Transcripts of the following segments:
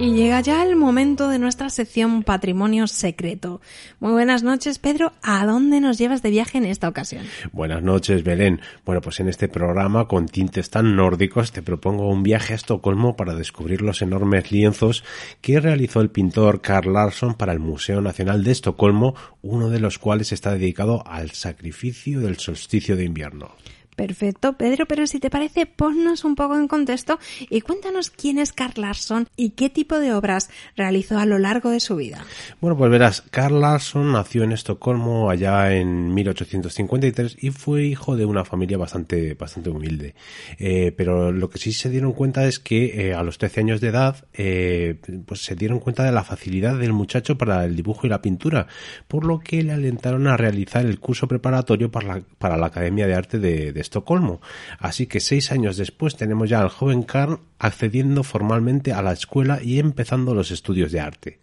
Y llega ya el momento de nuestra sección Patrimonio Secreto. Muy buenas noches, Pedro. ¿A dónde nos llevas de viaje en esta ocasión? Buenas noches, Belén. Bueno, pues en este programa con tintes tan nórdicos te propongo un viaje a Estocolmo para descubrir los enormes lienzos que realizó el pintor Carl Larsson para el Museo Nacional de Estocolmo, uno de los cuales está dedicado al sacrificio del solsticio de invierno. Perfecto, Pedro, pero si te parece, ponnos un poco en contexto y cuéntanos quién es Carl Larsson y qué tipo de obras realizó a lo largo de su vida. Bueno, pues verás, Carl Larsson nació en Estocolmo allá en 1853 y fue hijo de una familia bastante, bastante humilde. Eh, pero lo que sí se dieron cuenta es que eh, a los 13 años de edad, eh, pues se dieron cuenta de la facilidad del muchacho para el dibujo y la pintura, por lo que le alentaron a realizar el curso preparatorio para la, para la Academia de Arte de, de Estocolmo. Así que seis años después tenemos ya al joven Carl accediendo formalmente a la escuela y empezando los estudios de arte.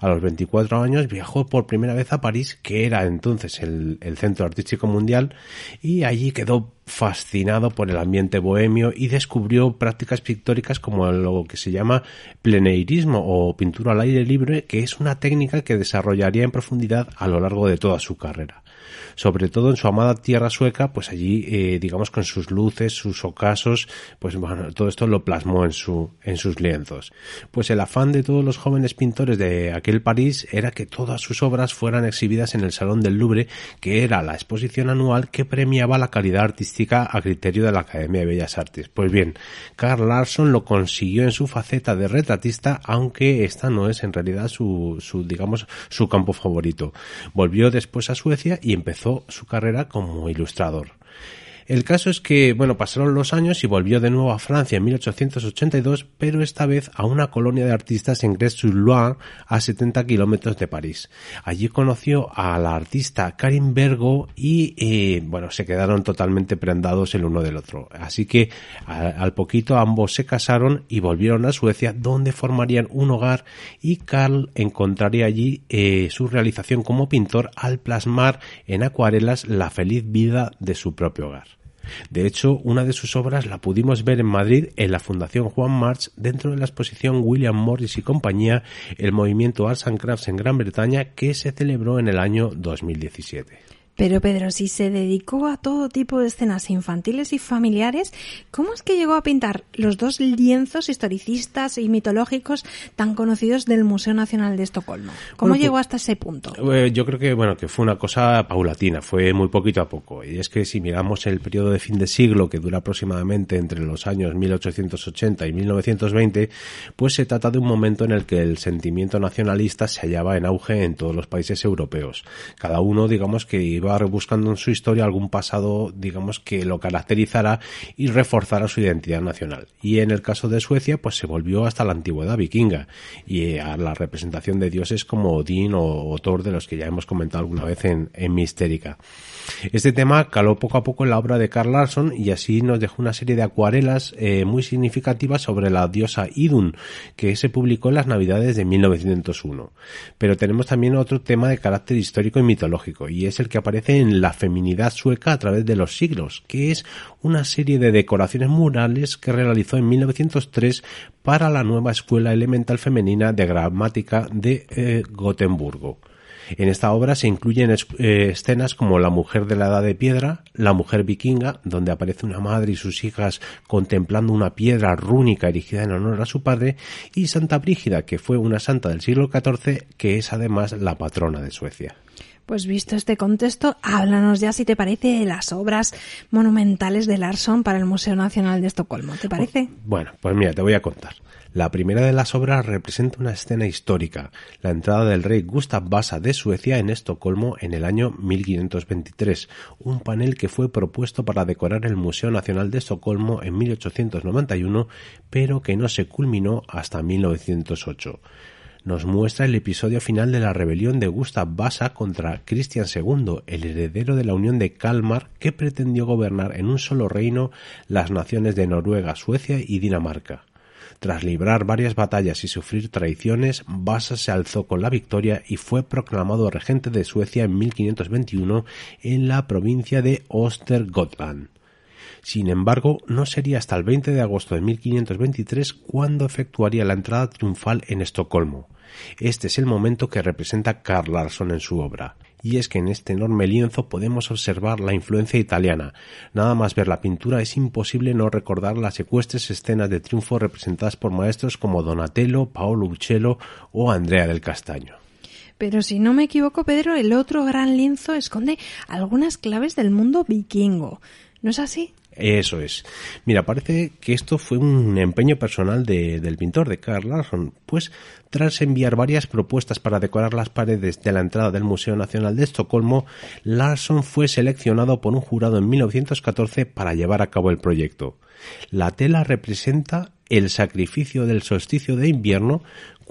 A los 24 años viajó por primera vez a París, que era entonces el, centro artístico mundial, y allí quedó fascinado por el ambiente bohemio y descubrió prácticas pictóricas como lo que se llama pleneirismo o pintura al aire libre, que es una técnica que desarrollaría en profundidad a lo largo de toda su carrera sobre todo en su amada tierra sueca, pues allí, eh, digamos, con sus luces, sus ocasos, pues bueno, todo esto lo plasmó en su, en sus lienzos. Pues el afán de todos los jóvenes pintores de aquel París era que todas sus obras fueran exhibidas en el Salón del Louvre, que era la exposición anual que premiaba la calidad artística a criterio de la Academia de Bellas Artes. Pues bien, Carl Larsson lo consiguió en su faceta de retratista, aunque esta no es en realidad su, su digamos, su campo favorito. Volvió después a Suecia y empezó su carrera como ilustrador. El caso es que, bueno, pasaron los años y volvió de nuevo a Francia en 1882, pero esta vez a una colonia de artistas en Grès-sur-Loire, a 70 kilómetros de París. Allí conoció a la artista Karin Bergo y, eh, bueno, se quedaron totalmente prendados el uno del otro. Así que al poquito ambos se casaron y volvieron a Suecia, donde formarían un hogar y Carl encontraría allí eh, su realización como pintor al plasmar en acuarelas la feliz vida de su propio hogar. De hecho, una de sus obras la pudimos ver en Madrid en la Fundación Juan March dentro de la exposición William Morris y compañía, el movimiento Arts and Crafts en Gran Bretaña que se celebró en el año 2017. Pero Pedro, si se dedicó a todo tipo de escenas infantiles y familiares, ¿cómo es que llegó a pintar los dos lienzos historicistas y mitológicos tan conocidos del Museo Nacional de Estocolmo? ¿Cómo Bueno, llegó pues- hasta ese punto? Eh, Yo creo que bueno que fue una cosa paulatina, fue muy poquito a poco. Y es que si miramos el periodo de fin de siglo que dura aproximadamente entre los años 1880 y 1920, pues se trata de un momento en el que el sentimiento nacionalista se hallaba en auge en todos los países europeos. Cada uno, digamos que iba rebuscando en su historia algún pasado, digamos que lo caracterizara y reforzara su identidad nacional. Y en el caso de Suecia, pues se volvió hasta la antigüedad vikinga y eh, a la representación de dioses como Odín o, Thor, de los que ya hemos comentado alguna vez en, en Mistérica. Este tema caló poco a poco en la obra de Carl Larsson y así nos dejó una serie de acuarelas eh, muy significativas sobre la diosa Idun, que se publicó en las Navidades de 1901. Pero tenemos también otro tema de carácter histórico y mitológico, y es el que aparece en La feminidad sueca a través de los siglos, que es una serie de decoraciones murales que realizó en 1903 para la nueva escuela elemental femenina de gramática de eh, Gotemburgo. En esta obra se incluyen eh, escenas como La mujer de la edad de piedra, La mujer vikinga, donde aparece una madre y sus hijas contemplando una piedra rúnica erigida en honor a su padre, y Santa Brígida, que fue una santa del siglo XIV, que es además la patrona de Suecia. Pues visto este contexto, háblanos ya, si te parece, de las obras monumentales de Larsson para el Museo Nacional de Estocolmo. ¿Te parece? Bueno, pues mira, te voy a contar. La primera de las obras representa una escena histórica, la entrada del rey Gustav Vasa de Suecia en Estocolmo en el año 1523, un panel que fue propuesto para decorar el Museo Nacional de Estocolmo en 1891, pero que no se culminó hasta 1908 nos muestra el episodio final de la rebelión de Gustav Vasa contra Cristian II, el heredero de la Unión de Kalmar, que pretendió gobernar en un solo reino las naciones de Noruega, Suecia y Dinamarca. Tras librar varias batallas y sufrir traiciones, Vasa se alzó con la victoria y fue proclamado regente de Suecia en 1521 en la provincia de Östergötland. Sin embargo, no sería hasta el 20 de agosto de 1523 cuando efectuaría la entrada triunfal en Estocolmo. Este es el momento que representa Carl Larsson en su obra. Y es que en este enorme lienzo podemos observar la influencia italiana. Nada más ver la pintura es imposible no recordar las ecuestres escenas de triunfo representadas por maestros como Donatello, Paolo Uccello o Andrea del Castaño. Pero si no me equivoco, Pedro, el otro gran lienzo esconde algunas claves del mundo vikingo. ¿No es así? Eso es. Mira, parece que esto fue un empeño personal del pintor, de Carl Larsson, pues tras enviar varias propuestas para decorar las paredes de la entrada del Museo Nacional de Estocolmo, Larsson fue seleccionado por un jurado en 1914 para llevar a cabo el proyecto. La tela representa el sacrificio del solsticio de invierno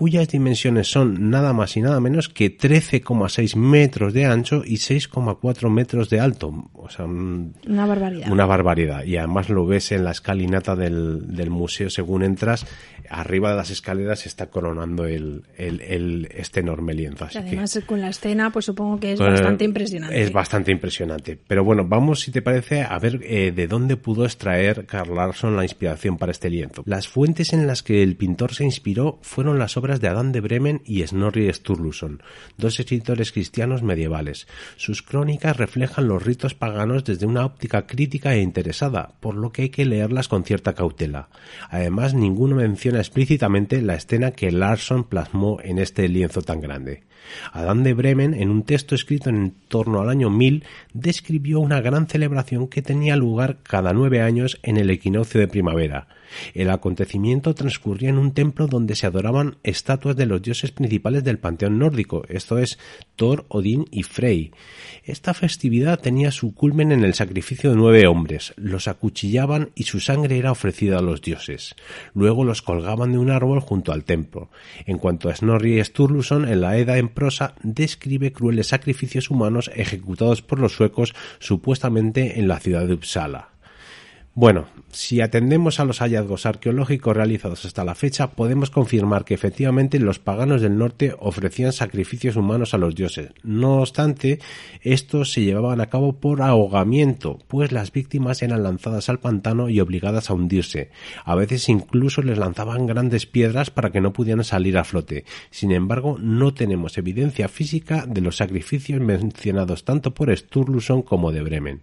cuyas dimensiones son nada más y nada menos que 13,6 metros de ancho y 6,4 metros de alto. O sea, una barbaridad. Una barbaridad. Y además lo ves en la escalinata del, del museo según entras. Arriba de las escaleras está coronando el, el, este enorme lienzo. Así además, con la escena, pues supongo que es bastante impresionante. Es bastante impresionante. Pero bueno, vamos, si te parece, a ver eh, de dónde pudo extraer Carl Larsson la inspiración para este lienzo. Las fuentes en las que el pintor se inspiró fueron las obras de Adán de Bremen y Snorri Sturluson, dos escritores cristianos medievales. Sus crónicas reflejan los ritos paganos desde una óptica crítica e interesada, por lo que hay que leerlas con cierta cautela. Además, ninguno menciona explícitamente la escena que Larsson plasmó en este lienzo tan grande. Adán de Bremen, en un texto escrito en torno al año 1000, describió una gran celebración que tenía lugar cada nueve años en el equinoccio de primavera. El acontecimiento transcurría en un templo donde se adoraban estatuas de los dioses principales del panteón nórdico, esto es Thor, Odín y Frey. Esta festividad tenía su culmen en el sacrificio de nueve hombres, los acuchillaban y su sangre era ofrecida a los dioses. Luego los colgaban de un árbol junto al templo. En cuanto a Snorri Sturluson, en la Edda en prosa describe crueles sacrificios humanos ejecutados por los suecos supuestamente en la ciudad de Uppsala. Bueno, si atendemos a los hallazgos arqueológicos realizados hasta la fecha, podemos confirmar que efectivamente los paganos del norte ofrecían sacrificios humanos a los dioses. No obstante, estos se llevaban a cabo por ahogamiento, pues las víctimas eran lanzadas al pantano y obligadas a hundirse. A veces incluso les lanzaban grandes piedras para que no pudieran salir a flote. Sin embargo, no tenemos evidencia física de los sacrificios mencionados tanto por Sturluson como de Bremen.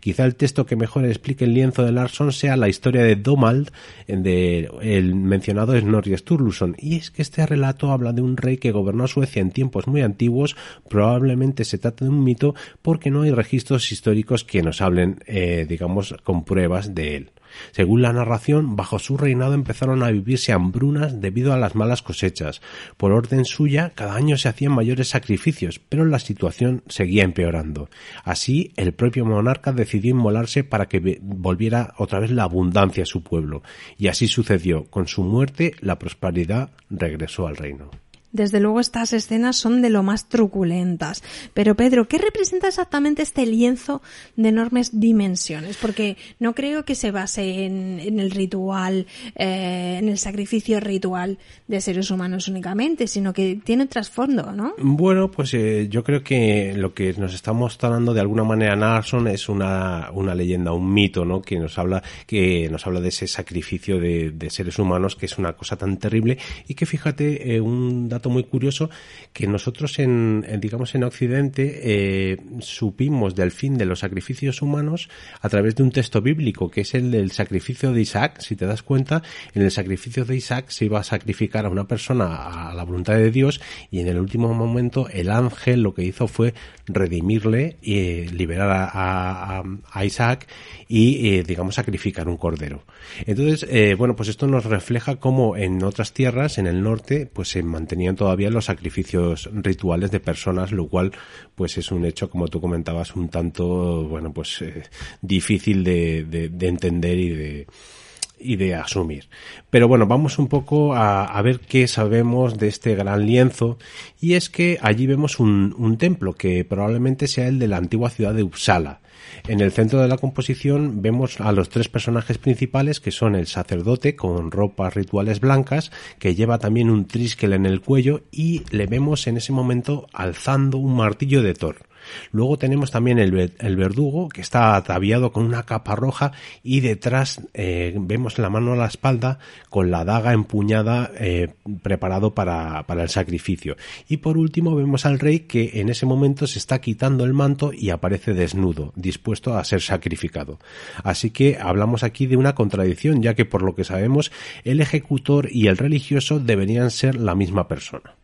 Quizá el texto que mejor explique el lienzo de Larsson sea la historia de Domald, el mencionado Snorri Sturluson, y es que este relato habla de un rey que gobernó Suecia en tiempos muy antiguos, probablemente se trata de un mito porque no hay registros históricos que nos hablen, eh, digamos, con pruebas de él. Según la narración, bajo su reinado empezaron a vivirse hambrunas debido a las malas cosechas. Por orden suya, cada año se hacían mayores sacrificios, pero la situación seguía empeorando. Así, el propio monarca decidió inmolarse para que volviera otra vez la abundancia a su pueblo. Y así sucedió. Con su muerte, la prosperidad regresó al reino. Desde luego estas escenas son de lo más truculentas. Pero Pedro, ¿qué representa exactamente este lienzo de enormes dimensiones? Porque no creo que se base en, el ritual, eh, en el sacrificio ritual de seres humanos únicamente, sino que tiene trasfondo, ¿no? Bueno, pues eh, yo creo que lo que nos está mostrando de alguna manera Narson es una, una leyenda, un mito, ¿no? Que nos habla, que nos habla de ese sacrificio de, de seres humanos que es una cosa tan terrible y que fíjate, eh, un dato muy curioso que nosotros en, digamos en Occidente eh, supimos del fin de los sacrificios humanos a través de un texto bíblico que es el del sacrificio de Isaac. Si te das cuenta, en el sacrificio de Isaac se iba a sacrificar a una persona a la voluntad de Dios y en el último momento el ángel lo que hizo fue redimirle y liberar a, Isaac y eh, digamos sacrificar un cordero. Entonces, eh, bueno, pues esto nos refleja cómo en otras tierras, en el norte, pues se mantenían todavía los sacrificios rituales de personas, lo cual pues es un hecho, como tú comentabas, un tanto, bueno, pues eh, difícil de, de, entender y de y de asumir. Pero bueno, vamos un poco a, ver qué sabemos de este gran lienzo y es que allí vemos un, un templo que probablemente sea el de la antigua ciudad de Uppsala. En el centro de la composición vemos a los tres personajes principales que son el sacerdote con ropas rituales blancas que lleva también un triskel en el cuello y le vemos en ese momento alzando un martillo de Thor. Luego tenemos también el, verdugo, que está ataviado con una capa roja y detrás eh, vemos la mano a la espalda con la daga empuñada eh, preparado para, para el sacrificio. Y por último vemos al rey que en ese momento se está quitando el manto y aparece desnudo, dispuesto a ser sacrificado. Así que hablamos aquí de una contradicción, ya que por lo que sabemos el ejecutor y el religioso deberían ser la misma persona.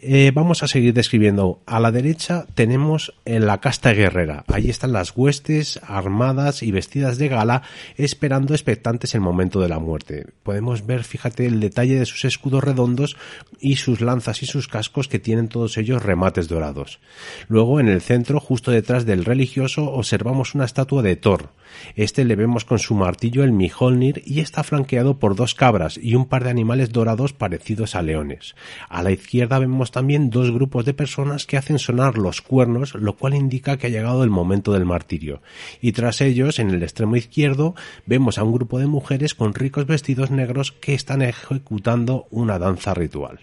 Eh, vamos a seguir describiendo. A la derecha tenemos en la casta guerrera. Allí están las huestes armadas y vestidas de gala esperando expectantes el momento de la muerte. Podemos ver, fíjate, el detalle de sus escudos redondos y sus lanzas y sus cascos que tienen todos ellos remates dorados. Luego, en el centro, justo detrás del religioso, observamos una estatua de Thor. Este le vemos con su martillo el Mjolnir y está flanqueado por dos cabras y un par de animales dorados parecidos a leones. A la izquierda vemos también dos grupos de personas que hacen sonar los cuernos, lo cual indica que ha llegado el momento del martirio. Y tras ellos, en el extremo izquierdo, vemos a un grupo de mujeres con ricos vestidos negros que están ejecutando una danza ritual.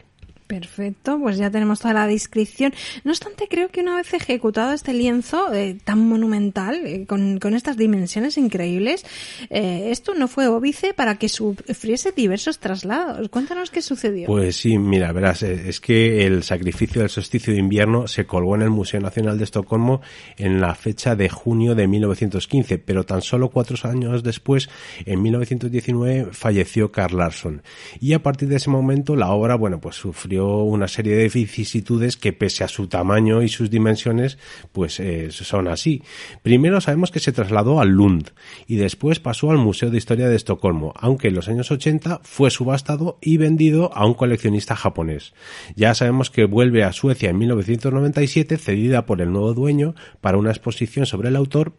Perfecto, pues ya tenemos toda la descripción. No obstante, creo que una vez ejecutado este lienzo eh, tan monumental, eh, con, estas dimensiones increíbles, eh, esto no fue óbice para que sufriese diversos traslados. Cuéntanos qué sucedió. Pues sí, mira, verás, es que el sacrificio del solsticio de invierno se colgó en el Museo Nacional de Estocolmo en la fecha de junio de 1915, pero tan solo cuatro años después, en 1919, falleció Carl Larsson. Y a partir de ese momento la obra, bueno, pues sufrió una serie de vicisitudes que pese a su tamaño y sus dimensiones, pues eh, son así. Primero sabemos que se trasladó al Lund y después pasó al Museo de Historia de Estocolmo, aunque en los años 80 fue subastado y vendido a un coleccionista japonés. Ya sabemos que vuelve a Suecia en 1997 cedida por el nuevo dueño para una exposición sobre el autor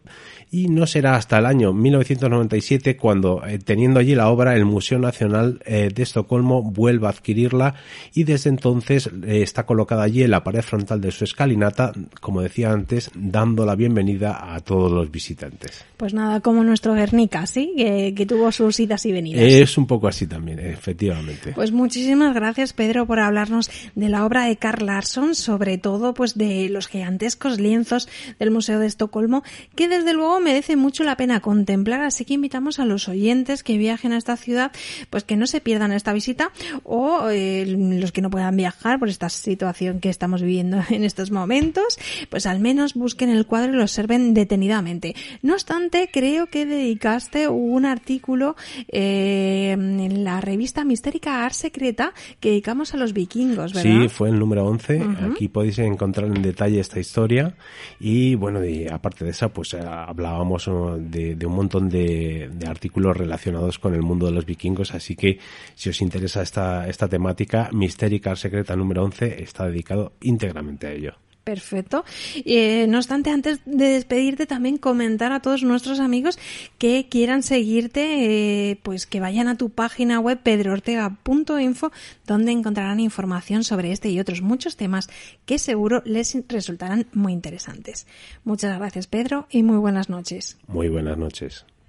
y no será hasta el año 1997 cuando, eh, teniendo allí la obra, el Museo Nacional eh, de Estocolmo vuelva a adquirirla y desde entonces eh, está colocada allí en la pared frontal de su escalinata, como decía antes, dando la bienvenida a todos los visitantes. Pues nada, como nuestro Guernica, ¿sí? Que, tuvo sus idas y venidas. Es un poco así también, efectivamente. Pues muchísimas gracias, Pedro, por hablarnos de la obra de Carl Larsson, sobre todo pues de los gigantescos lienzos del Museo de Estocolmo, que desde luego merece mucho la pena contemplar, así que invitamos a los oyentes que viajen a esta ciudad, pues que no se pierdan esta visita o eh, los que no puedan viajar por esta situación que estamos viviendo en estos momentos, pues al menos busquen el cuadro y lo observen detenidamente. No obstante, creo que dedicaste un artículo eh, en la revista mistérica Art Secreta que dedicamos a los vikingos, ¿verdad? Sí, fue el número 11. Aquí podéis encontrar en detalle esta historia y bueno, y aparte de esa, pues habla hablábamos de, un montón de, artículos relacionados con el mundo de los vikingos, así que si os interesa esta, esta temática, Mistérica Secreta número 11 está dedicado íntegramente a ello. Perfecto. Eh, no obstante, antes de despedirte, también comentar a todos nuestros amigos que quieran seguirte, eh, pues que vayan a tu página web pedroortega.info, donde encontrarán información sobre este y otros muchos temas que seguro les resultarán muy interesantes. Muchas gracias, Pedro, y muy buenas noches. Muy buenas noches.